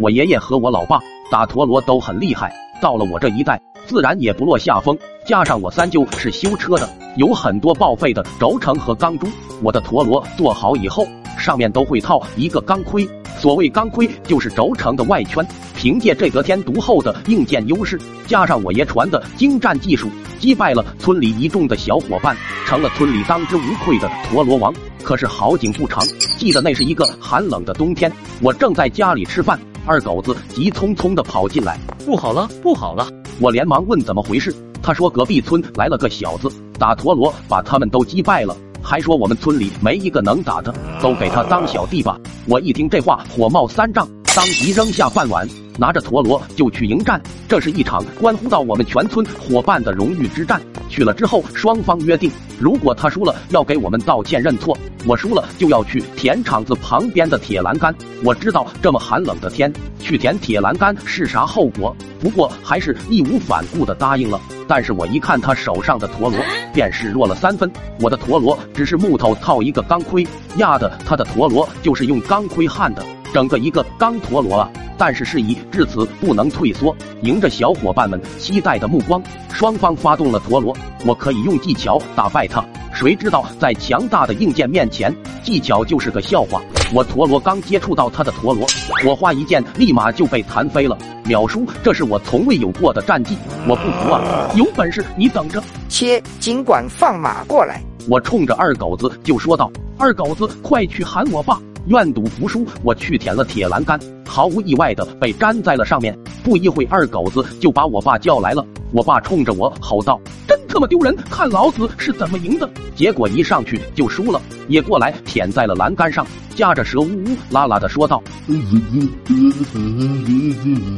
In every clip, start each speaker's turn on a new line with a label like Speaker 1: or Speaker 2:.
Speaker 1: 我爷爷和我老爸打陀螺都很厉害，到了我这一代，自然也不落下风。加上我三舅是修车的，有很多报废的轴承和钢珠。我的陀螺做好以后，上面都会套一个钢盔。所谓钢盔，就是轴承的外圈。凭借这得天独厚的硬件优势，加上我爷传的精湛技术，击败了村里一众的小伙伴，成了村里当之无愧的陀螺王。可是好景不长，记得那是一个寒冷的冬天，我正在家里吃饭，二狗子急匆匆的跑进来，
Speaker 2: 不好了，不好了！
Speaker 1: 我连忙问怎么回事，他说隔壁村来了个小子，打陀螺把他们都击败了，还说我们村里没一个能打的，都给他当小弟吧。我一听这话，火冒三丈，当即扔下饭碗。拿着陀螺就去迎战，这是一场关乎到我们全村伙伴的荣誉之战。去了之后，双方约定，如果他输了要给我们道歉认错，我输了就要去填场子旁边的铁栏杆。我知道这么寒冷的天去填铁栏杆是啥后果，不过还是义无反顾的答应了。但是我一看他手上的陀螺，便示弱了三分。我的陀螺只是木头套一个钢盔，压的他的陀螺就是用钢盔焊的，整个一个钢陀螺啊！但是事已至此，不能退缩。迎着小伙伴们期待的目光，双方发动了陀螺。我可以用技巧打败他，谁知道在强大的硬件面前，技巧就是个笑话。我陀螺刚接触到他的陀螺，火花一溅，立马就被弹飞了，秒叔。这是我从未有过的战绩，我不服啊！有本事你等着！
Speaker 3: 切，尽管放马过来！
Speaker 1: 我冲着二狗子就说道：“二狗子，快去喊我爸！”愿赌服输，我去舔了铁栏杆，毫无意外的被粘在了上面。不一会，二狗子就把我爸叫来了。我爸冲着我吼道：“真他妈丢人！看老子是怎么赢的！”结果一上去就输了，也过来舔在了栏杆上，夹着舌呜呜啦啦的说道：“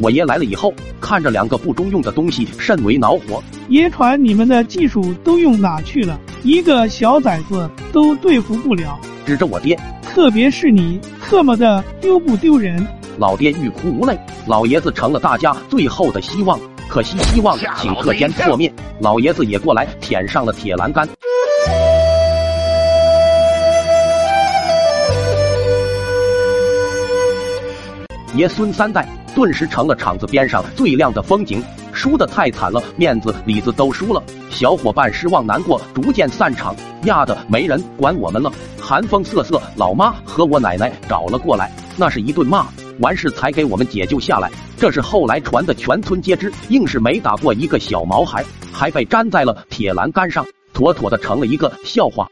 Speaker 1: 我爷来了以后，看着两个不中用的东西，甚为恼火。
Speaker 4: 爷传你们的技术都用哪去了？一个小崽子都对付不了。”
Speaker 1: 指着我爹。
Speaker 4: 特别是你，特么的丢不丢人？
Speaker 1: 老爹欲哭无泪，老爷子成了大家最后的希望，可惜希望顷刻间破灭。老爷子也过来舔上了铁栏杆，爷孙三代顿时成了场子边上最亮的风景。输的太惨了，面子里子都输了，小伙伴失望难过，逐渐散场。压的没人管我们了，寒风瑟瑟，老妈和我奶奶找了过来，那是一顿骂，完事才给我们解救下来。这是后来传的，全村皆知。硬是没打过一个小毛孩，还被粘在了铁栏杆上，妥妥的成了一个笑话。